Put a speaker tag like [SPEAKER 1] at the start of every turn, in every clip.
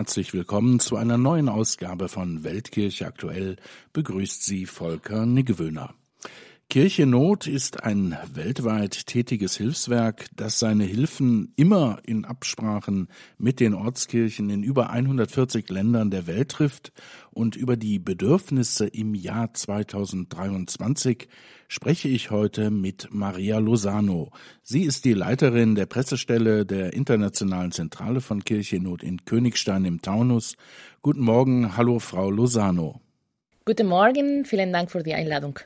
[SPEAKER 1] herzlich willkommen zu einer neuen Ausgabe von Weltkirche aktuell. Begrüßt Sie Volker Niggewöhner. Kirche Not ist ein weltweit tätiges Hilfswerk, das seine Hilfen immer in Absprachen mit den Ortskirchen in über 140 Ländern der Welt trifft und über die Bedürfnisse im Jahr 2023 spreche ich heute mit Maria Lozano. Sie ist die Leiterin der Pressestelle der Internationalen Zentrale von Kirche Not in Königstein im Taunus. Guten Morgen, hallo Frau Lozano.
[SPEAKER 2] Guten Morgen, vielen Dank für die Einladung.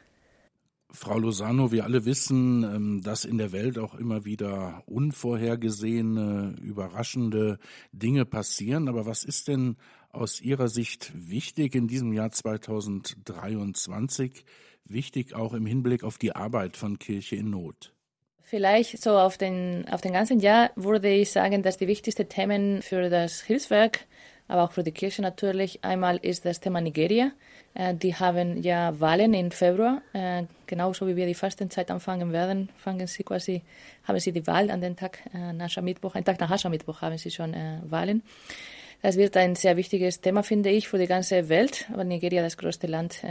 [SPEAKER 1] Frau Lozano, wir alle wissen, ähm, dass in der Welt auch immer wieder unvorhergesehene, überraschende Dinge passieren. Aber was ist denn aus Ihrer Sicht wichtig in diesem Jahr 2023? Wichtig auch im Hinblick auf die Arbeit von Kirche in Not?
[SPEAKER 2] Vielleicht so auf den, auf den ganzen Jahr würde ich sagen, dass die wichtigsten Themen für das Hilfswerk aber auch für die Kirche natürlich. Einmal ist das Thema Nigeria. Äh, die haben ja Wahlen im Februar. Äh, genauso wie wir die Fastenzeit anfangen werden, fangen sie quasi, haben sie die Wahl an den Tag äh, nach Aschermittwoch, einen Tag nach Aschermittwoch haben sie schon Wahlen. Das wird ein sehr wichtiges Thema, finde ich, für die ganze Welt, weil Nigeria das größte Land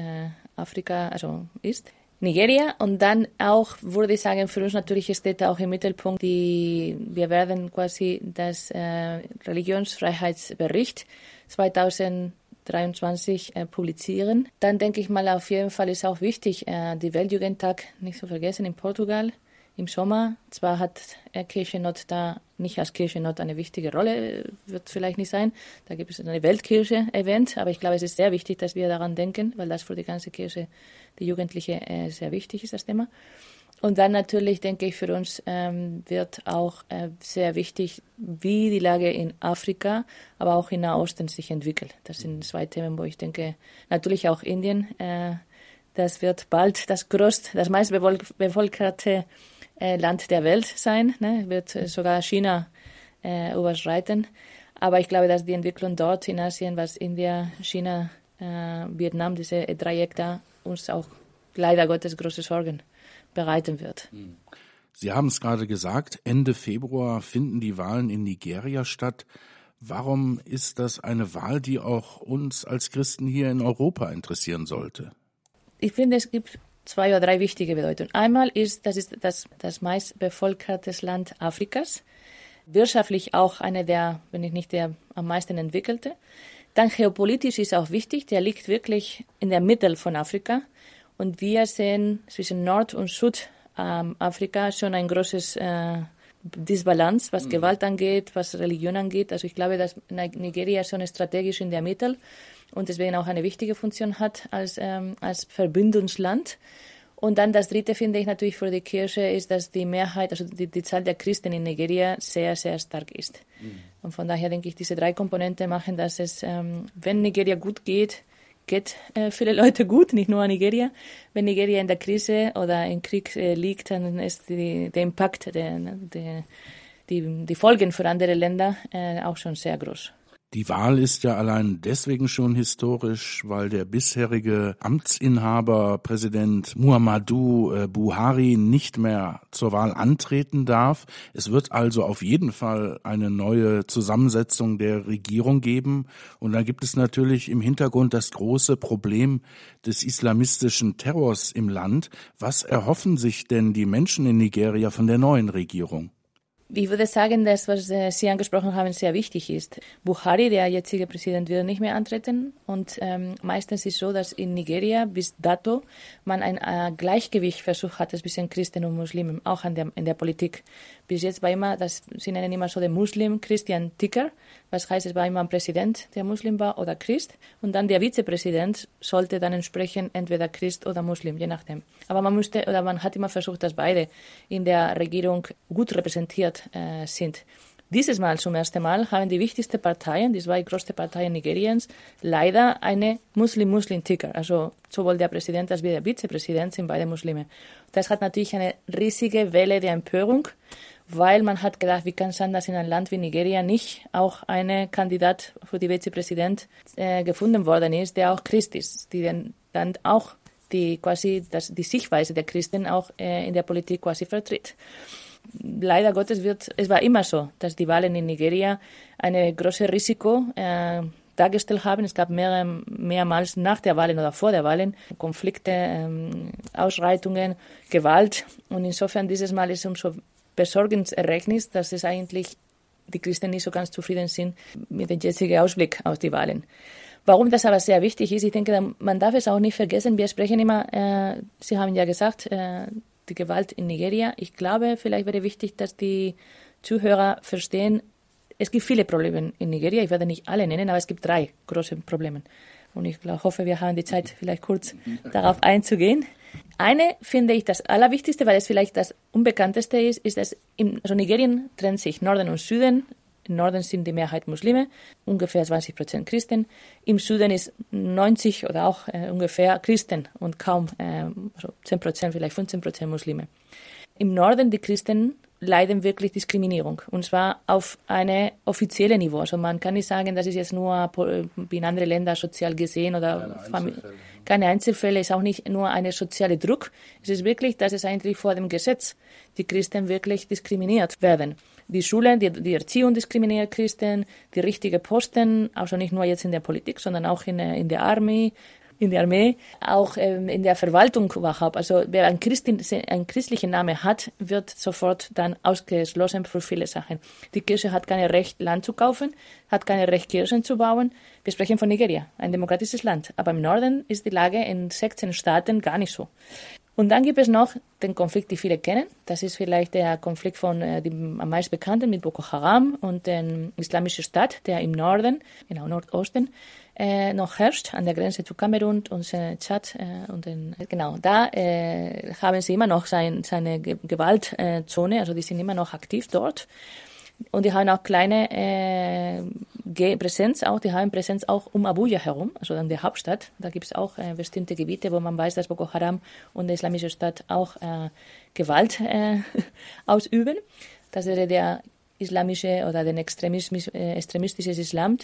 [SPEAKER 2] Afrika also ist. Nigeria und dann auch, würde ich sagen, für uns natürlich steht auch im Mittelpunkt, die, wir werden quasi das äh, Religionsfreiheitsbericht 2023 äh, publizieren. Dann denke ich mal, auf jeden Fall ist auch wichtig, äh, die Weltjugendtag nicht zu vergessen in Portugal im Sommer. Zwar hat Kirchennot da nicht als Kirchennot eine wichtige Rolle, wird vielleicht nicht sein. Da gibt es eine Weltkirche-Event, aber ich glaube, es ist sehr wichtig, dass wir daran denken, weil das für die ganze Kirche, die Jugendliche, äh, sehr wichtig ist, das Thema. Und dann natürlich denke ich, für uns ähm, wird auch äh, sehr wichtig, wie die Lage in Afrika, aber auch in Nahosten sich entwickelt. Das sind zwei Themen, wo ich denke, natürlich auch Indien, äh, das wird bald das größte, das meist bevölkerte äh, Land der Welt sein, ne? wird äh, sogar China äh, überschreiten. Aber ich glaube, dass die Entwicklung dort in Asien, was India, China, äh, Vietnam, diese Dreieck da, uns auch leider Gottes große Sorgen bereiten wird. Hm.
[SPEAKER 1] Sie haben es gerade gesagt, Ende Februar finden die Wahlen in Nigeria statt. Warum ist das eine Wahl, die auch uns als Christen hier in Europa interessieren sollte?
[SPEAKER 2] Ich finde, es gibt zwei oder drei wichtige Bedeutungen. Einmal ist, das ist das, das meist bevölkertes Land Afrikas, wirtschaftlich auch eine der, wenn nicht der am meisten entwickelte. Dann geopolitisch ist auch wichtig, der liegt wirklich in der Mitte von Afrika. Und wir sehen zwischen Nord- und Südafrika ähm, schon ein großes äh, Disbalance, was mhm. Gewalt angeht, was Religion angeht. Also ich glaube, dass Nigeria schon strategisch in der Mitte und deswegen auch eine wichtige Funktion hat als, ähm, als Verbindungsland. Und dann das Dritte finde ich natürlich für die Kirche ist, dass die Mehrheit, also die, die Zahl der Christen in Nigeria sehr, sehr stark ist. Mhm. Und von daher denke ich, diese drei Komponenten machen, dass es, ähm, wenn Nigeria gut geht, geht äh, viele Leute gut, nicht nur Nigeria. Wenn Nigeria in der Krise oder im Krieg äh, liegt, dann ist die, der Impact, der, der, die, die Folgen für andere Länder äh, auch schon sehr groß.
[SPEAKER 1] Die Wahl ist ja allein deswegen schon historisch, weil der bisherige Amtsinhaber Präsident Muhammadu äh, Buhari nicht mehr zur Wahl antreten darf. Es wird also auf jeden Fall eine neue Zusammensetzung der Regierung geben. Und dann gibt es natürlich im Hintergrund das große Problem des islamistischen Terrors im Land. Was erhoffen sich denn die Menschen in Nigeria von der neuen Regierung?
[SPEAKER 2] Ich würde sagen, dass, was äh, Sie angesprochen haben, sehr wichtig ist. Buhari, der jetzige Präsident, wird nicht mehr antreten. Und ähm, meistens ist es so, dass in Nigeria bis dato man ein äh, Gleichgewicht versucht hat zwischen Christen und Muslimen, auch an der, in der Politik. Bis jetzt war immer, das, nennen immer so den Muslim Christian Ticker, was heißt, es war immer ein Präsident, der Muslim war oder Christ. Und dann der Vizepräsident sollte dann entsprechend entweder Christ oder Muslim, je nachdem. Aber man musste, oder man hat immer versucht, dass beide in der Regierung gut repräsentiert äh, sind. Dieses Mal zum ersten Mal haben die wichtigsten Parteien, die zwei größten Parteien Nigeriens, leider eine Muslim-Muslim-Ticker. Also sowohl der Präsident als auch der Vizepräsident sind beide Muslime. Das hat natürlich eine riesige Welle der Empörung weil man hat gedacht, wie kann es sein, dass in einem Land wie Nigeria nicht auch eine Kandidat für die Vizepräsident äh, gefunden worden ist, der auch Christ ist, die dann, dann auch die quasi das, die Sichtweise der Christen auch äh, in der Politik quasi vertritt. Leider Gottes wird, es war immer so, dass die Wahlen in Nigeria ein großes Risiko äh, dargestellt haben. Es gab mehr, mehrmals nach der Wahlen oder vor der Wahlen Konflikte, ähm, Ausschreitungen, Gewalt. Und insofern dieses Mal ist es umso besorgniserregnis, dass es eigentlich die Christen nicht so ganz zufrieden sind mit dem jetzigen Ausblick aus die Wahlen. Warum das aber sehr wichtig ist, ich denke, man darf es auch nicht vergessen. Wir sprechen immer, äh, Sie haben ja gesagt, äh, die Gewalt in Nigeria. Ich glaube, vielleicht wäre wichtig, dass die Zuhörer verstehen, es gibt viele Probleme in Nigeria. Ich werde nicht alle nennen, aber es gibt drei große Probleme. Und ich glaub, hoffe, wir haben die Zeit, vielleicht kurz darauf einzugehen. Eine finde ich das Allerwichtigste, weil es vielleicht das Unbekannteste ist, ist, dass in, also Nigerien trennt sich Norden und Süden. Im Norden sind die Mehrheit Muslime, ungefähr 20 Prozent Christen. Im Süden ist 90 oder auch äh, ungefähr Christen und kaum äh, also 10 Prozent, vielleicht 15 Prozent Muslime. Im Norden die Christen leiden wirklich Diskriminierung. Und zwar auf eine offizielle Niveau. Also man kann nicht sagen, das ist jetzt nur wie in anderen Ländern sozial gesehen oder keine Einzelfälle. keine Einzelfälle, ist auch nicht nur eine soziale Druck. Es ist wirklich, dass es eigentlich vor dem Gesetz die Christen wirklich diskriminiert werden. Die Schule, die, die Erziehung diskriminiert Christen, die richtige Posten, also nicht nur jetzt in der Politik, sondern auch in, in der Armee, in der Armee, auch ähm, in der Verwaltung überhaupt. Also wer einen, einen christlichen Namen hat, wird sofort dann ausgeschlossen für viele Sachen. Die Kirche hat kein Recht, Land zu kaufen, hat kein Recht, Kirchen zu bauen. Wir sprechen von Nigeria, ein demokratisches Land. Aber im Norden ist die Lage in 16 Staaten gar nicht so. Und dann gibt es noch den Konflikt, den viele kennen. Das ist vielleicht der Konflikt von äh, dem am meisten bekannten mit Boko Haram und den islamischen Staat, der im Norden, genau Nordosten, äh, noch herrscht, an der Grenze zu Kamerun und äh, Tschad. Äh, und den, genau, da äh, haben sie immer noch sein, seine Ge Gewaltzone, also die sind immer noch aktiv dort. Und die haben auch kleine äh, Präsenz, auch, die haben Präsenz auch um Abuja herum, also an der Hauptstadt. Da gibt es auch äh, bestimmte Gebiete, wo man weiß, dass Boko Haram und der Islamische Staat auch äh, Gewalt äh, ausüben. Das wäre der islamische oder den äh, extremistisches Islam.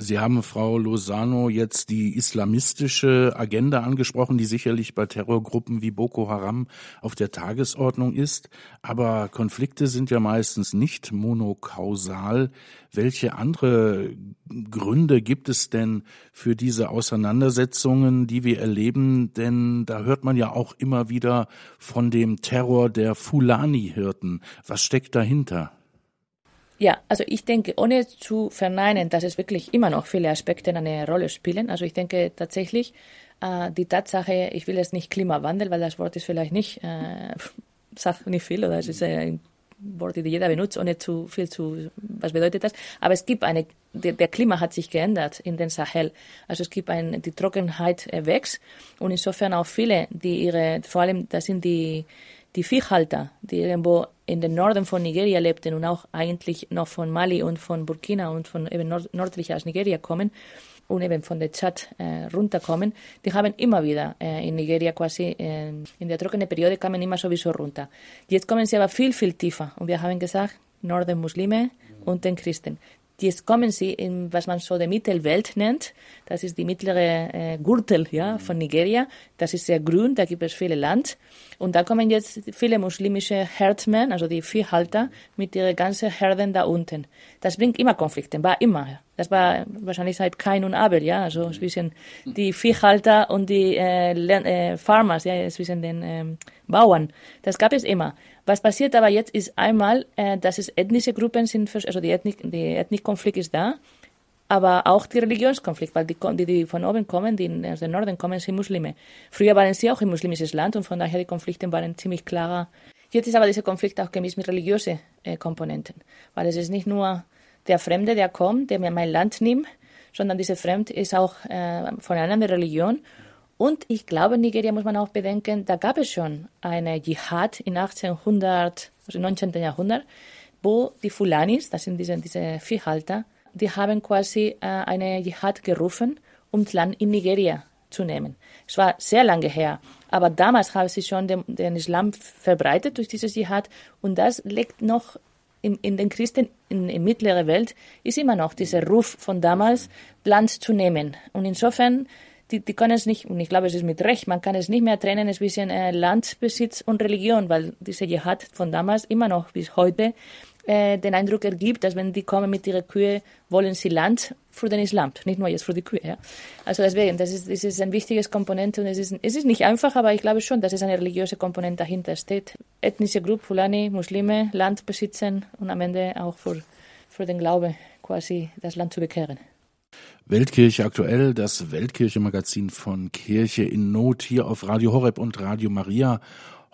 [SPEAKER 1] Sie haben, Frau Lozano, jetzt die islamistische Agenda angesprochen, die sicherlich bei Terrorgruppen wie Boko Haram auf der Tagesordnung ist. Aber Konflikte sind ja meistens nicht monokausal. Welche andere Gründe gibt es denn für diese Auseinandersetzungen, die wir erleben? Denn da hört man ja auch immer wieder von dem Terror der Fulani-Hirten. Was steckt dahinter?
[SPEAKER 2] Ja, also ich denke, ohne zu verneinen, dass es wirklich immer noch viele Aspekte eine Rolle spielen. Also ich denke tatsächlich, äh, die Tatsache, ich will jetzt nicht Klimawandel, weil das Wort ist vielleicht nicht, äh, sagt nicht viel oder es ist ein Wort, die jeder benutzt, ohne zu viel zu, was bedeutet das? Aber es gibt eine, der, der Klima hat sich geändert in den Sahel. Also es gibt ein, die Trockenheit wächst und insofern auch viele, die ihre, vor allem, das sind die, die Viehhalter, die irgendwo in den Norden von Nigeria lebten und auch eigentlich noch von Mali und von Burkina und von eben nord nördlicher als Nigeria kommen und eben von der Tschad äh, runterkommen, die haben immer wieder äh, in Nigeria quasi äh, in der trockenen Periode kamen immer sowieso runter. Jetzt kommen sie aber viel, viel tiefer und wir haben gesagt, Norden Muslime und den Christen. Jetzt kommen sie in, was man so die Mittelwelt nennt. Das ist die mittlere äh, Gürtel ja, von Nigeria. Das ist sehr grün, da gibt es viele Land. Und da kommen jetzt viele muslimische Herdmen, also die Viehhalter, mit ihren ganzen Herden da unten. Das bringt immer Konflikte, war immer. Das war wahrscheinlich seit Kain und Abel, ja, also zwischen die Viehhalter und die äh, äh, Farmers, ja, zwischen den ähm, Bauern. Das gab es immer. Was passiert aber jetzt ist einmal, äh, dass es ethnische Gruppen sind, also die Ethnik, die Ethnikkonflikt ist da, aber auch die Religionskonflikt, weil die, die, die von oben kommen, die aus dem Norden kommen, sind Muslime. Früher waren sie auch ein muslimisches Land und von daher die Konflikte waren ziemlich klarer. Jetzt ist aber dieser Konflikt auch gemischt mit religiösen äh, Komponenten, weil es ist nicht nur der Fremde, der kommt, der mir mein Land nimmt, sondern dieser Fremd ist auch äh, von einer anderen Religion und ich glaube, Nigeria muss man auch bedenken, da gab es schon eine Dschihad in 1800, also 19. Jahrhundert, wo die Fulanis, das sind diese, diese Viehhalter, die haben quasi äh, eine Dschihad gerufen, um das Land in Nigeria zu nehmen. Es war sehr lange her, aber damals haben sie schon den, den Islam verbreitet durch diese Dschihad und das liegt noch in, in den Christen in, in mittlerer Welt, ist immer noch dieser Ruf von damals, Land zu nehmen. Und insofern die, die können es nicht, und ich glaube, es ist mit Recht, man kann es nicht mehr trennen zwischen äh, Landbesitz und Religion, weil diese Dschihad von damals immer noch bis heute äh, den Eindruck ergibt, dass wenn die kommen mit ihren Kühe, wollen sie Land für den Islam, nicht nur jetzt für die Kühe. Ja. Also deswegen, das ist, das ist ein wichtiges Komponente und es ist, es ist nicht einfach, aber ich glaube schon, dass es eine religiöse Komponente dahinter steht. Ethnische Gruppe, Fulani, Muslime, Land besitzen und am Ende auch für, für den Glaube quasi das Land zu bekehren.
[SPEAKER 1] Weltkirche aktuell, das Weltkirche-Magazin von Kirche in Not hier auf Radio Horeb und Radio Maria.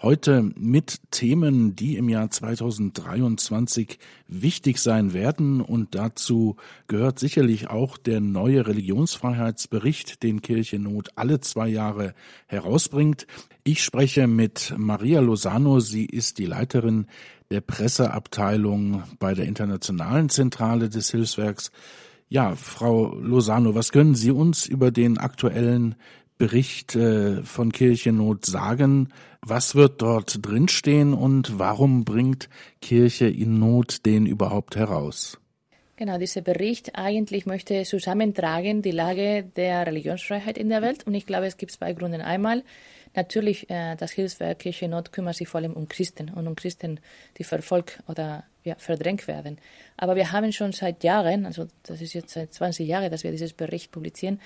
[SPEAKER 1] Heute mit Themen, die im Jahr 2023 wichtig sein werden. Und dazu gehört sicherlich auch der neue Religionsfreiheitsbericht, den Kirche Not alle zwei Jahre herausbringt. Ich spreche mit Maria Lozano. Sie ist die Leiterin der Presseabteilung bei der Internationalen Zentrale des Hilfswerks. Ja, Frau Lozano, was können Sie uns über den aktuellen Bericht äh, von Kirchennot sagen? Was wird dort drinstehen und warum bringt Kirche in Not den überhaupt heraus?
[SPEAKER 2] Genau, dieser Bericht eigentlich möchte zusammentragen die Lage der Religionsfreiheit in der Welt. Und ich glaube, es gibt zwei Gründe. Einmal, natürlich, äh, das Hilfswerk Kirche Not kümmert sich vor allem um Christen und um Christen, die verfolgt oder ja, verdrängt werden. Aber wir haben schon seit Jahren, also das ist jetzt seit 20 Jahren, dass wir dieses Bericht publizieren,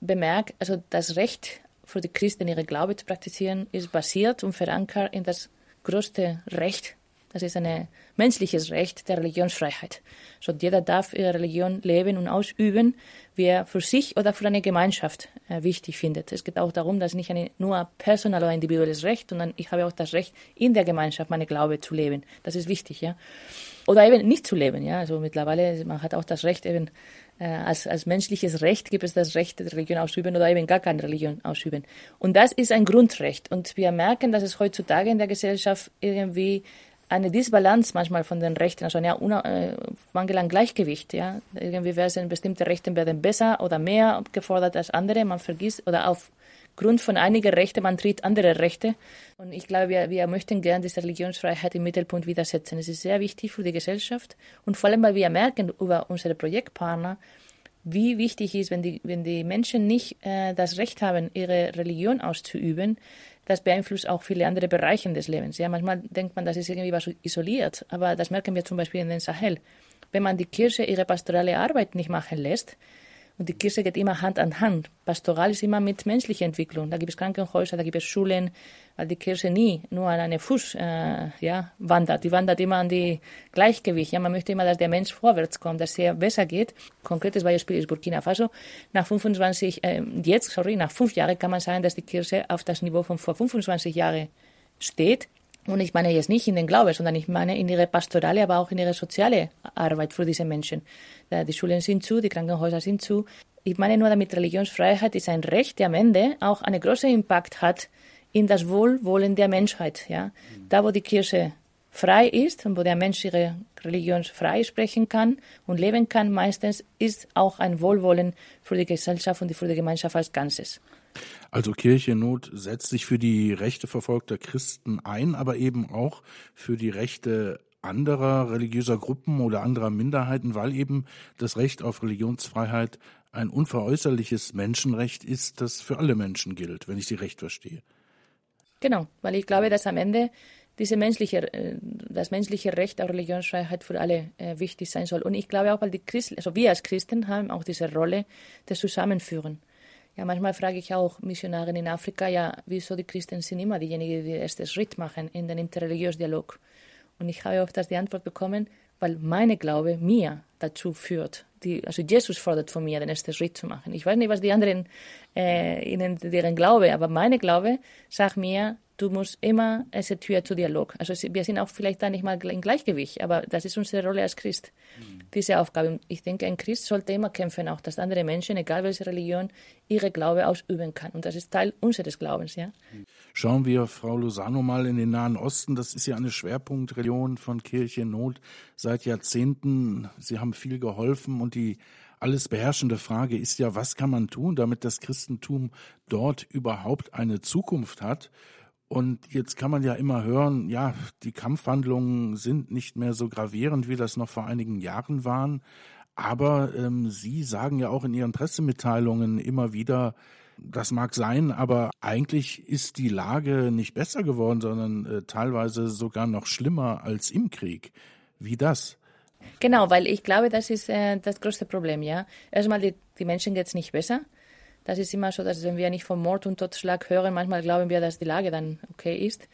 [SPEAKER 2] bemerkt, also das Recht für die Christen, ihre Glaube zu praktizieren, ist basiert und verankert in das größte Recht das ist ein menschliches Recht der Religionsfreiheit. So, jeder darf ihre Religion leben und ausüben, wie er für sich oder für eine Gemeinschaft äh, wichtig findet. Es geht auch darum, dass nicht eine, nur ein personal oder individuelles Recht, sondern ich habe auch das Recht, in der Gemeinschaft meine Glaube zu leben. Das ist wichtig, ja. Oder eben nicht zu leben, ja. Also mittlerweile, man hat auch das Recht eben, äh, als, als menschliches Recht gibt es das Recht, Religion ausüben oder eben gar keine Religion ausüben. Und das ist ein Grundrecht. Und wir merken, dass es heutzutage in der Gesellschaft irgendwie eine Disbalance manchmal von den Rechten, also ja, äh, Mangel an Gleichgewicht, ja. Irgendwie werden bestimmte Rechte werden besser oder mehr gefordert als andere, man vergisst oder aufgrund von einiger Rechte, man tritt andere Rechte. Und ich glaube, wir, wir möchten gerne diese Religionsfreiheit im Mittelpunkt widersetzen. Es ist sehr wichtig für die Gesellschaft und vor allem, weil wir merken über unsere Projektpartner, wie wichtig ist, wenn die, wenn die Menschen nicht äh, das Recht haben, ihre Religion auszuüben, das beeinflusst auch viele andere Bereiche des Lebens. Ja, manchmal denkt man, das ist irgendwie was isoliert, aber das merken wir zum Beispiel in den Sahel. Wenn man die Kirche ihre pastorale Arbeit nicht machen lässt, und die Kirche geht immer Hand an Hand. Pastoral ist immer mit menschlicher Entwicklung. Da gibt es Krankenhäuser, da gibt es Schulen, weil die Kirche nie nur an eine Fuß äh, ja, wandert. Die wandert immer an die Gleichgewicht. Ja, man möchte immer, dass der Mensch vorwärts kommt, dass es besser geht. Konkretes Beispiel ist Burkina Faso. Nach 25, äh, jetzt, sorry, nach fünf Jahren kann man sagen, dass die Kirche auf das Niveau von vor 25 Jahren steht. Und ich meine jetzt nicht in den Glaube, sondern ich meine in ihre pastorale, aber auch in ihre soziale Arbeit für diese Menschen. Die Schulen sind zu, die Krankenhäuser sind zu. Ich meine nur damit, Religionsfreiheit ist ein Recht, der am Ende auch einen großen Impact hat in das Wohlwollen der Menschheit. Ja? Da, wo die Kirche frei ist und wo der Mensch ihre Religion frei sprechen kann und leben kann, meistens ist auch ein Wohlwollen für die Gesellschaft und für die Gemeinschaft als Ganzes.
[SPEAKER 1] Also Kirche Not setzt sich für die Rechte verfolgter Christen ein, aber eben auch für die Rechte anderer religiöser Gruppen oder anderer Minderheiten, weil eben das Recht auf Religionsfreiheit ein unveräußerliches Menschenrecht ist, das für alle Menschen gilt, wenn ich Sie recht verstehe.
[SPEAKER 2] Genau, weil ich glaube, dass am Ende diese menschliche, äh, das menschliche Recht auf Religionsfreiheit für alle äh, wichtig sein soll. Und ich glaube auch, weil die Christen, also wir als Christen haben auch diese Rolle des Zusammenführen. Ja, manchmal frage ich auch Missionare in Afrika, ja, wieso die Christen sind immer diejenigen, die den ersten Schritt machen in den interreligiösen Dialog. Und ich habe oft die Antwort bekommen, weil meine Glaube mir dazu führt. Die, also Jesus fordert von mir, den ersten Schritt zu machen. Ich weiß nicht, was die anderen, äh, ihnen, deren Glaube, aber meine Glaube sagt mir, du musst immer eine Tür zu Dialog. Also wir sind auch vielleicht da nicht mal im Gleichgewicht, aber das ist unsere Rolle als Christ, mhm. diese Aufgabe. ich denke, ein Christ sollte immer kämpfen, auch dass andere Menschen, egal welche Religion, ihre Glaube ausüben kann. Und das ist Teil unseres Glaubens, ja.
[SPEAKER 1] Schauen wir, Frau Lozano, mal in den Nahen Osten. Das ist ja eine Schwerpunktreligion von Kirche in Not seit Jahrzehnten. Sie haben viel geholfen und die alles beherrschende Frage ist ja, was kann man tun, damit das Christentum dort überhaupt eine Zukunft hat? Und jetzt kann man ja immer hören, ja, die Kampfhandlungen sind nicht mehr so gravierend, wie das noch vor einigen Jahren waren. Aber ähm, Sie sagen ja auch in Ihren Pressemitteilungen immer wieder, Das mag sein, aber eigentlich ist die Lage nicht besser geworden, sondern äh, teilweise sogar noch schlimmer als im Krieg. Wie das?
[SPEAKER 2] Genau, weil ich glaube, das ist äh, das größte Problem, ja. Erstmal, die, die Menschen geht es nicht besser. Das ist immer so, dass wenn wir nicht von Mord und Totschlag hören, manchmal glauben wir, dass die Lage dann okay ist.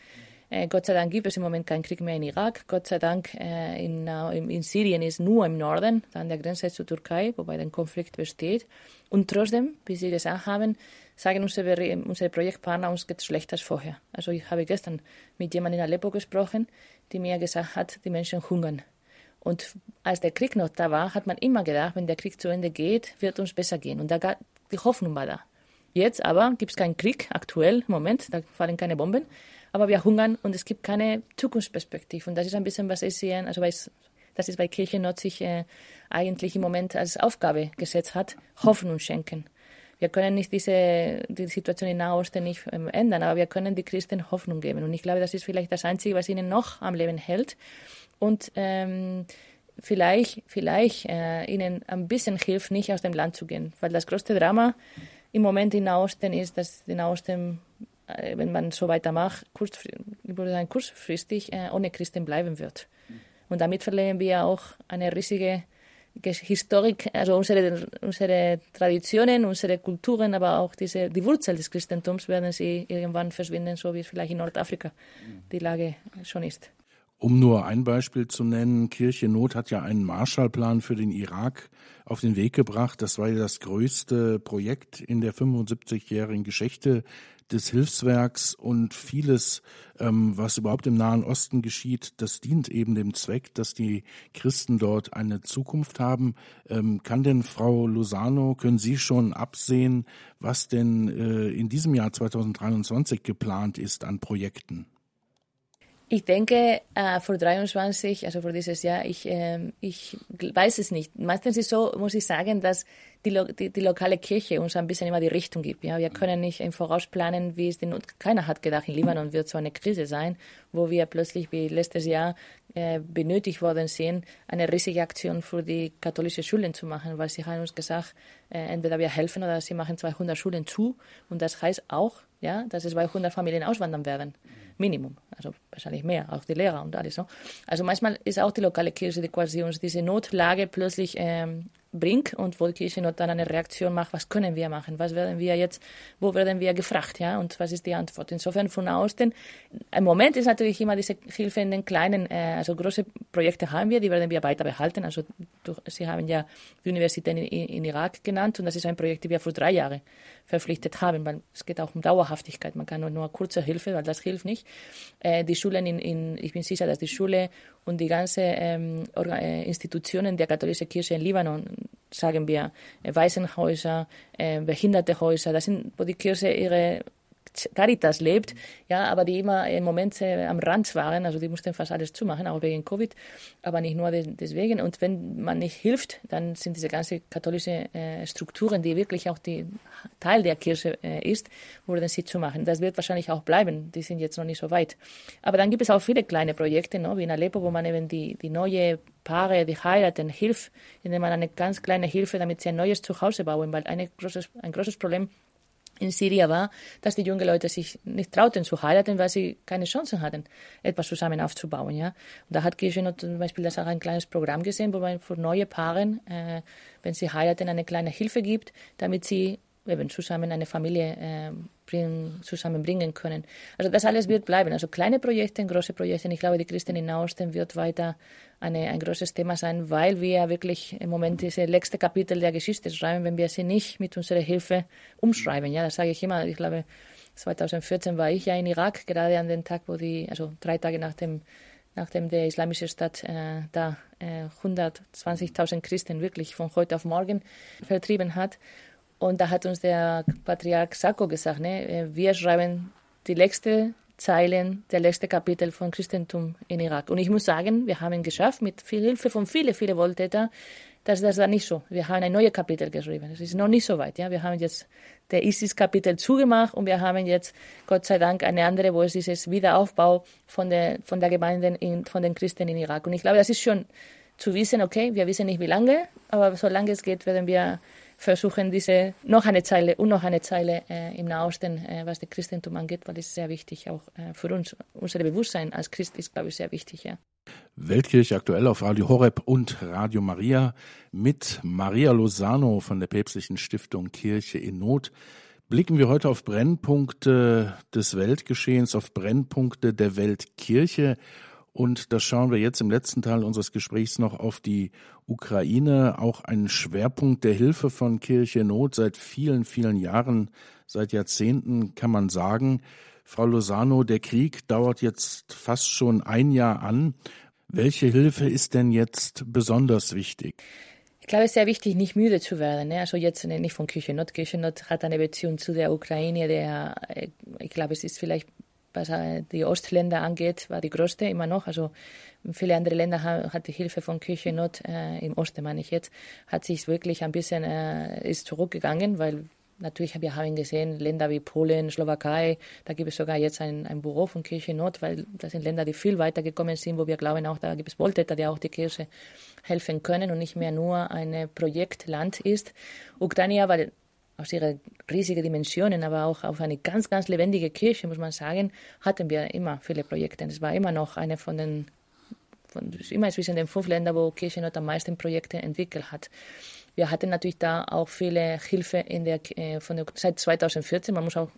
[SPEAKER 2] Äh, Gott sei Dank gibt es im Moment keinen Krieg mehr in Irak. Gott sei Dank äh, in, äh, in, Syrien ist nur im Norden, an der Grenze zur Türkei, wobei der Konflikt besteht. Und trotzdem, wie Sie gesagt haben, sagen unsere, unsere Projektpartner, uns geht es schlechter als vorher. Also ich habe gestern mit jemandem in Aleppo gesprochen, die mir gesagt hat, die Menschen hungern. Und als der Krieg noch da war, hat man immer gedacht, wenn der Krieg zu Ende geht, wird uns besser gehen. Und da die Hoffnung war da. Jetzt aber gibt es keinen Krieg, aktuell im Moment, da fallen keine Bomben aber wir hungern und es gibt keine Zukunftsperspektive. Und das ist ein bisschen, was ich sehe, also weiß, das ist bei Kirchennot sich äh, eigentlich im Moment als Aufgabe gesetzt hat, Hoffnung schenken. Wir können nicht diese die Situation in Nahosten nicht ähm, ändern, aber wir können die Christen Hoffnung geben. Und ich glaube, das ist vielleicht das Einzige, was ihnen noch am Leben hält. Und ähm, vielleicht, vielleicht äh, ihnen ein bisschen hilft, nicht aus dem Land zu gehen. Weil das größte Drama im Moment in Nahosten ist, dass die Nahosten äh, wenn man so weitermacht, kurzfristig, kurzfristig äh, ohne Christen bleiben wird. Und damit verlieren wir auch eine riesige Historik, also unsere, unsere Traditionen, unsere Kulturen, aber auch diese, die Wurzel des Christentums werden sie irgendwann verschwinden, so wie es vielleicht in Nordafrika die Lage schon ist.
[SPEAKER 1] Um nur ein Beispiel zu nennen, Kirche Not hat ja einen Marshallplan für den Irak auf den Weg gebracht. Das war ja das größte Projekt in der 75-jährigen Geschichte des Hilfswerks und vieles, ähm, was überhaupt im Nahen Osten geschieht, das dient eben dem Zweck, dass die Christen dort eine Zukunft haben. Ähm, kann denn Frau Lozano, können Sie schon absehen, was denn äh, in diesem Jahr 2023 geplant ist an Projekten?
[SPEAKER 2] Ich denke, äh, für 23, also für dieses Jahr, ich, äh, ich weiß es nicht. Meistens ist es so, muss ich sagen, dass die, die, die, lokale Kirche uns ein bisschen immer die Richtung gibt. Ja, wir können nicht im Voraus planen, wie es denn, keiner hat gedacht, in Libanon wird so eine Krise sein, wo wir plötzlich wie letztes Jahr äh, benötigt worden sind, eine riesige Aktion für die katholische Schulen zu machen, weil sie haben uns gesagt, äh, entweder wir helfen oder sie machen 200 Schulen zu und das heißt auch, ja, dass es 200 Familien auswandern werden. Minimum, also wahrscheinlich mehr, auch die Lehrer und alles. So. Also manchmal ist auch die lokale Kirche, die quasi uns diese Notlage plötzlich ähm, bringt und wo die Kirche noch dann eine Reaktion macht, was können wir machen, was werden wir jetzt, wo werden wir gefragt, ja, und was ist die Antwort. Insofern von außen, im Moment ist natürlich immer diese Hilfe in den kleinen, äh, also große Projekte haben wir, die werden wir weiter behalten. Also durch, Sie haben ja die Universität in, in, Irak genannt und das ist ein Projekt, das wir vor drei Jahren verpflichtet haben, weil es geht auch um Dauerhaftigkeit. Man kann nur, nur kurze Hilfe, weil das hilft nicht. Äh, die Schulen in, in, ich bin sicher, dass die Schule und die ganzen ähm, äh, Institutionen der katholischen Kirche in Libanon, sagen wir, äh, Waisenhäuser, äh, Behindertehäuser, das sind, wo die Kirche ihre Caritas lebt, ja, aber die immer im Moment am Rand waren, also die mussten fast alles zumachen, auch wegen Covid, aber nicht nur deswegen. Und wenn man nicht hilft, dann sind diese ganzen katholischen äh, Strukturen, die wirklich auch die Teil der Kirche äh, ist, wurden sie zumachen. Das wird wahrscheinlich auch bleiben, die sind jetzt noch nicht so weit. Aber dann gibt es auch viele kleine Projekte, no, wie in Aleppo, wo man eben die, die neue Paare, die heiraten, hilft, indem man eine ganz kleine Hilfe, damit sie ein neues Zuhause bauen, weil eine großes, ein großes Problem in Syrien war, dass die jungen Leute sich nicht trauten zu heiraten, weil sie keine Chancen hatten, etwas zusammen aufzubauen. Ja? Und da hat Kirche zum Beispiel das auch ein kleines Programm gesehen, wo man für neue Paare, äh, wenn sie heiraten, eine kleine Hilfe gibt, damit sie eben zusammen eine Familie äh, bringen, zusammenbringen können. Also das alles wird bleiben. Also kleine Projekte, große Projekte. Ich glaube, die Christen in Osten wird weiter eine, ein großes Thema sein, weil wir wirklich im Moment diese letzte Kapitel der Geschichte schreiben, wenn wir sie nicht mit unserer Hilfe umschreiben. Ja, das sage ich immer. Ich glaube, 2014 war ich ja in Irak, gerade an dem Tag, wo die, also drei Tage nach dem nachdem der islamische Staat äh, da äh, 120.000 Christen wirklich von heute auf morgen vertrieben hat. Und da hat uns der Patriarch Sacco gesagt, ne, äh, wir schreiben die letzte Zeilen, der letzte Kapitel von Christentum in Irak. Und ich muss sagen, wir haben es geschafft, mit viel Hilfe von vielen, vielen Wohltätern, dass das war nicht so. Wir haben ein neues Kapitel geschrieben. Es ist noch nicht so weit. Ja, wir haben jetzt der ISIS-Kapitel zugemacht und wir haben jetzt Gott sei Dank eine andere, wo es dieses Wiederaufbau von der von der Gemeinde in, von den Christen in Irak. Und ich glaube, das ist schon zu wissen. Okay, wir wissen nicht wie lange, aber solange es geht, werden wir versuchen diese noch eine Zeile und noch eine Zeile äh, im Nahosten, äh, was das Christentum angeht, weil ist sehr wichtig auch äh, für uns. Unser Bewusstsein als Christ ist, glaube ich, sehr wichtig, ja.
[SPEAKER 1] Weltkirche aktuell auf Radio Horeb und Radio Maria mit Maria Lozano von der päpstlichen Stiftung Kirche in Not. Blicken wir heute auf Brennpunkte des Weltgeschehens, auf Brennpunkte der Weltkirche. Und das schauen wir jetzt im letzten Teil unseres Gesprächs noch auf die Ukraine, auch ein Schwerpunkt der Hilfe von Kirche Not seit vielen, vielen Jahren, seit Jahrzehnten kann man sagen. Frau Lozano, der Krieg dauert jetzt fast schon ein Jahr an. Welche Hilfe ist denn jetzt besonders wichtig?
[SPEAKER 2] Ich glaube, es ist sehr wichtig, nicht müde zu werden. Ne? Also jetzt nicht von Kirchennot. Kirchennot hat eine Beziehung zu der Ukraine, der, äh, ich glaube, es ist vielleicht, was die Ostländer angeht, war die größte immer noch. Also viele andere Länder haben, hat die Hilfe von Kirchennot, äh, im Osten meine ich jetzt, hat sich wirklich ein bisschen, äh, ist zurückgegangen, weil Natürlich wir haben gesehen, Länder wie Polen, Slowakei, da gibt es sogar jetzt ein, ein Büro von Kirche Not, weil das sind Länder, die viel weiter gekommen sind, wo wir glauben, auch da gibt es Wohltäter, die auch die Kirche helfen können und nicht mehr nur ein Projektland ist. Ukraine, weil aus ihrer riesigen Dimensionen, aber auch auf eine ganz, ganz lebendige Kirche, muss man sagen, hatten wir immer viele Projekte. Es war immer noch eine von den, von, immer zwischen den fünf Ländern, wo Kirche Not am meisten Projekte entwickelt hat. Wir hatten natürlich da auch viele Hilfe in der, äh, von der, seit 2014. Man muss auch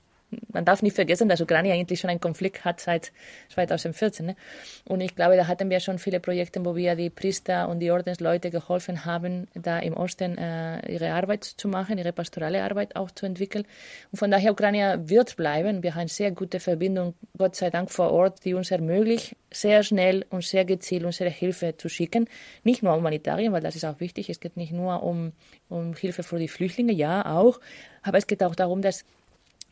[SPEAKER 2] man darf nicht vergessen, dass Ukraine eigentlich schon einen Konflikt hat seit 2014. Ne? Und ich glaube, da hatten wir schon viele Projekte, wo wir die Priester und die Ordensleute geholfen haben, da im Osten äh, ihre Arbeit zu machen, ihre pastorale Arbeit auch zu entwickeln. Und von daher, Ukraine wird bleiben. Wir haben eine sehr gute Verbindung, Gott sei Dank, vor Ort, die uns ermöglicht, sehr schnell und sehr gezielt unsere Hilfe zu schicken. Nicht nur Humanitarien, weil das ist auch wichtig. Es geht nicht nur um, um Hilfe für die Flüchtlinge, ja, auch. Aber es geht auch darum, dass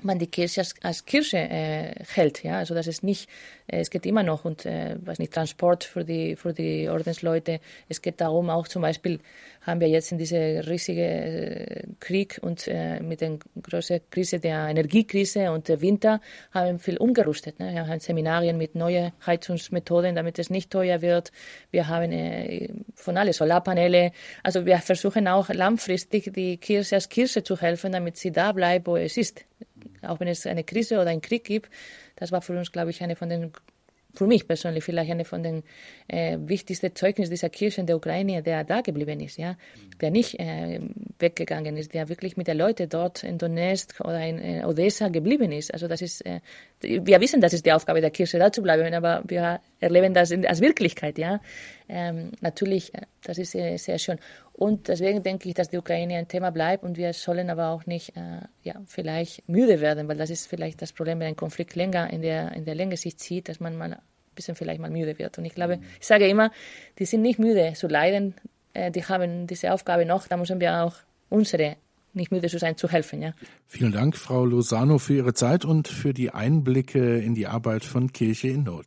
[SPEAKER 2] man die Kirche als, als Kirche äh, hält. Ja? Also das ist nicht, äh, es geht immer noch und äh, was nicht Transport für die für die Ordensleute. Es geht darum auch zum Beispiel haben wir jetzt in diese riesige äh, Krieg und äh, mit der großen Krise der Energiekrise und der Winter haben viel umgerüstet. Ne? Wir haben Seminarien mit neuen Heizungsmethoden, damit es nicht teuer wird. Wir haben äh, von alle Solarpaneele. Also wir versuchen auch langfristig die Kirche als Kirche zu helfen, damit sie da bleibt, wo es ist auch wenn es eine Krise oder einen Krieg gibt, das war für uns, glaube ich, eine von den für mich persönlich vielleicht eine von den äh, wichtigsten Zeugnissen dieser Kirche in der Ukraine, der da geblieben ist, ja, der nicht äh, weggegangen ist, der wirklich mit den Leuten dort in Donetsk oder in äh, Odessa geblieben ist. Also das ist, äh, wir wissen, das ist die Aufgabe der Kirche, da zu bleiben, aber wir erleben das in, als Wirklichkeit, ja. Ähm, natürlich, äh, das ist sehr, sehr schön. Und deswegen denke ich, dass die Ukraine ein Thema bleibt und wir sollen aber auch nicht, äh, ja, vielleicht müde werden, weil das ist vielleicht das Problem, wenn ein Konflikt länger in der, in der Länge sich zieht, dass man mal ein bisschen vielleicht mal müde wird. Und ich glaube, ich sage immer, die sind nicht müde zu leiden, äh, die haben diese Aufgabe noch, da müssen wir auch unsere nicht müde zu sein, zu helfen. Ja.
[SPEAKER 1] Vielen Dank, Frau Lozano, für Ihre Zeit und für die Einblicke in die Arbeit von Kirche in Not.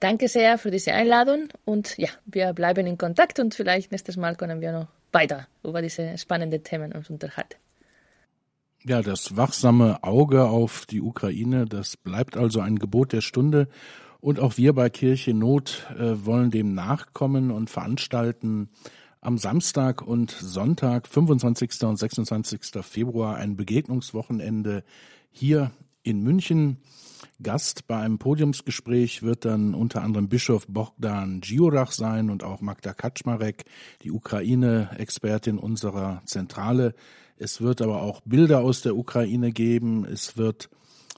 [SPEAKER 2] Danke sehr für diese Einladung und ja, wir bleiben in Kontakt und vielleicht nächstes Mal können wir noch weiter über diese spannenden Themen uns unterhalten.
[SPEAKER 1] Ja, das wachsame Auge auf die Ukraine, das bleibt also ein Gebot der Stunde. Und auch wir bei Kirche Not äh, wollen dem nachkommen und veranstalten am Samstag und Sonntag, 25. und 26. Februar, ein Begegnungswochenende hier in München. Gast bei einem Podiumsgespräch wird dann unter anderem Bischof Bogdan Giurach sein und auch Magda Kaczmarek, die Ukraine-Expertin unserer Zentrale. Es wird aber auch Bilder aus der Ukraine geben. Es wird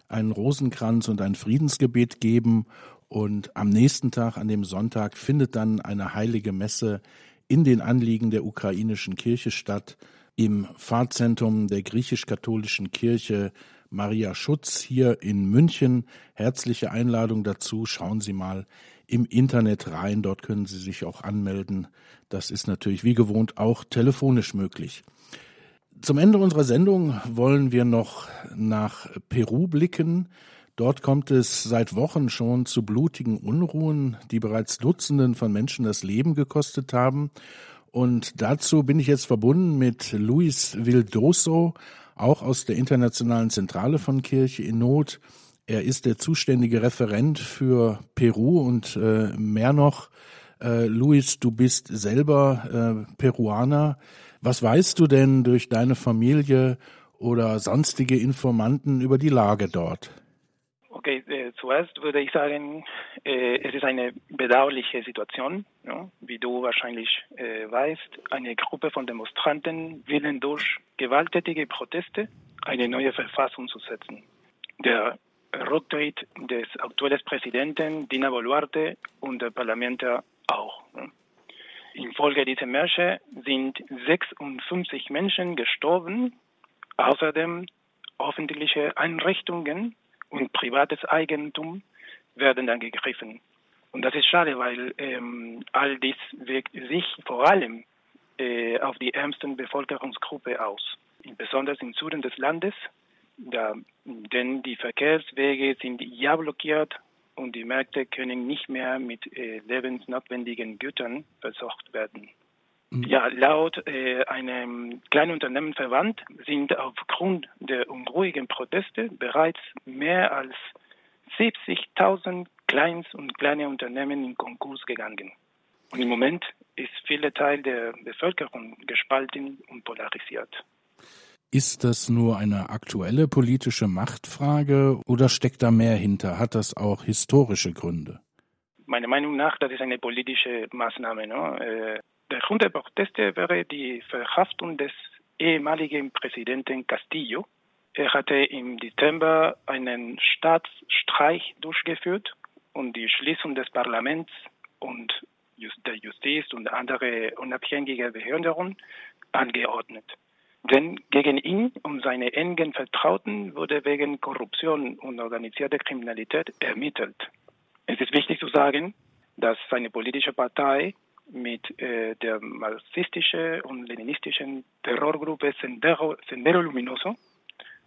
[SPEAKER 1] einen Rosenkranz und ein Friedensgebet geben. Und am nächsten Tag, an dem Sonntag, findet dann eine heilige Messe in den Anliegen der ukrainischen Kirche statt, im Pfarrzentrum der griechisch-katholischen Kirche Maria Schutz hier in München. Herzliche Einladung dazu. Schauen Sie mal im Internet rein. Dort können Sie sich auch anmelden. Das ist natürlich wie gewohnt auch telefonisch möglich. Zum Ende unserer Sendung wollen wir noch nach Peru blicken. Dort kommt es seit Wochen schon zu blutigen Unruhen, die bereits Dutzenden von Menschen das Leben gekostet haben. Und dazu bin ich jetzt verbunden mit Luis Vildoso, auch aus der Internationalen Zentrale von Kirche in Not. Er ist der zuständige Referent für Peru und äh, mehr noch, äh, Luis, du bist selber äh, Peruaner. Was weißt du denn durch deine Familie oder sonstige Informanten über die Lage dort?
[SPEAKER 3] Okay, äh, zuerst würde ich sagen, äh, es ist eine bedauerliche Situation. Ja? Wie du wahrscheinlich äh, weißt, eine Gruppe von Demonstranten willen durch gewalttätige Proteste eine neue Verfassung zu setzen. Der Rücktritt des aktuellen Präsidenten Dina Boluarte und der Parlamente auch. Ja? Infolge dieser Märsche sind 56 Menschen gestorben. Außerdem öffentliche Einrichtungen und privates Eigentum werden angegriffen. Und das ist schade, weil ähm, all dies wirkt sich vor allem äh, auf die ärmsten Bevölkerungsgruppe aus, besonders im Süden des Landes, da, denn die Verkehrswege sind ja blockiert und die Märkte können nicht mehr mit äh, lebensnotwendigen Gütern versorgt werden. Mhm. Ja, laut äh, einem kleinen Unternehmenverband sind aufgrund der unruhigen Proteste bereits mehr als 70.000 Kleins- und kleine Unternehmen in Konkurs gegangen. Und im Moment ist viele Teil der Bevölkerung gespalten und polarisiert.
[SPEAKER 1] Ist das nur eine aktuelle politische Machtfrage oder steckt da mehr hinter? Hat das auch historische Gründe?
[SPEAKER 3] Meiner Meinung nach, das ist eine politische Maßnahme. Ne? Der Grund der Proteste wäre die Verhaftung des ehemaligen Präsidenten Castillo. Er hatte im Dezember einen Staatsstreich durchgeführt und die Schließung des Parlaments und der Justiz und andere unabhängige Behörden angeordnet. Denn gegen ihn und seine engen Vertrauten wurde wegen Korruption und organisierter Kriminalität ermittelt. Es ist wichtig zu sagen, dass seine politische Partei mit äh, der marxistischen und leninistischen Terrorgruppe Sendero, Sendero Luminoso,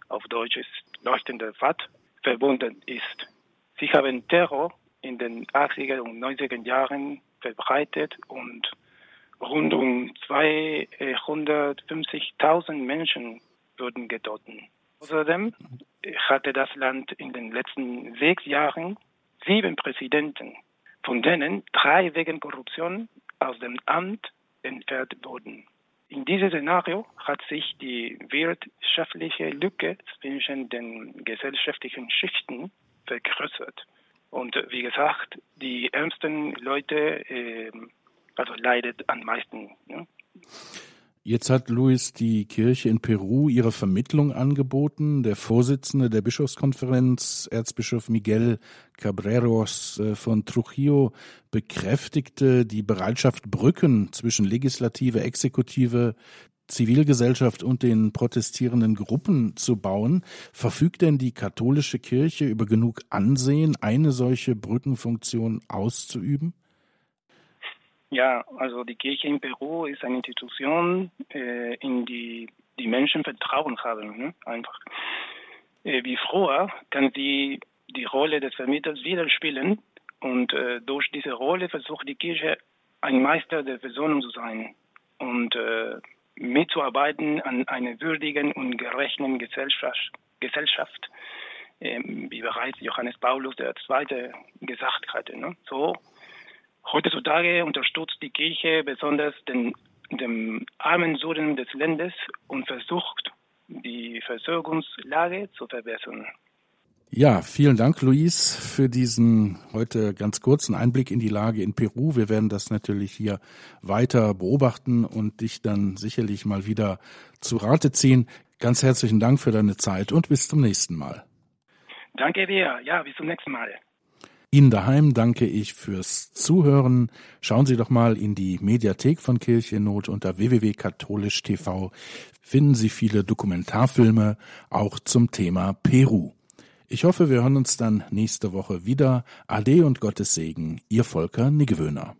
[SPEAKER 3] auf Deutsch ist leuchtender Pfad, verbunden ist. Sie haben Terror in den 80er und 90er Jahren verbreitet und rund um 250.000 Menschen wurden getötet. Außerdem hatte das Land in den letzten sechs Jahren sieben Präsidenten, von denen drei wegen Korruption aus dem Amt entfernt wurden. In diesem Szenario hat sich die wirtschaftliche Lücke zwischen den gesellschaftlichen Schichten vergrößert. Und wie gesagt, die ärmsten Leute äh, also leidet am meisten. Ne?
[SPEAKER 1] Jetzt hat Luis die Kirche in Peru ihre Vermittlung angeboten. Der Vorsitzende der Bischofskonferenz, Erzbischof Miguel Cabreros äh, von Trujillo, bekräftigte die Bereitschaft, Brücken zwischen Legislative, Exekutive, Zivilgesellschaft und den protestierenden Gruppen zu bauen. Verfügt denn die katholische Kirche über genug Ansehen, eine solche Brückenfunktion auszuüben?
[SPEAKER 3] Ja, also die Kirche in Peru ist eine Institution, äh, in die die Menschen Vertrauen haben. Ne? Einfach. Äh, wie früher kann sie die Rolle des Vermitters wieder spielen und äh, durch diese Rolle versucht die Kirche ein Meister der Versöhnung zu sein und äh, mitzuarbeiten an einer würdigen und gerechten Gesellschaft, Gesellschaft ähm, wie bereits Johannes Paulus II. gesagt hatte. Ne? So Heutzutage unterstützt die Kirche besonders den, den armen Süden des Landes und versucht, die Versorgungslage zu verbessern.
[SPEAKER 1] Ja, vielen Dank, Luis, für diesen heute ganz kurzen Einblick in die Lage in Peru. Wir werden das natürlich hier weiter beobachten und dich dann sicherlich mal wieder zu Rate ziehen. Ganz herzlichen Dank für deine Zeit und bis zum nächsten Mal.
[SPEAKER 3] Danke dir. Ja, bis zum nächsten Mal.
[SPEAKER 1] Ihnen daheim danke ich fürs Zuhören. Schauen Sie doch mal in die Mediathek von Kirchennot unter www.katholisch.tv. Finden Sie viele Dokumentarfilme auch zum Thema Peru. Ich hoffe, wir hören uns dann nächste Woche wieder. Ade und Gottes Segen, Ihr Volker Niggewöhner.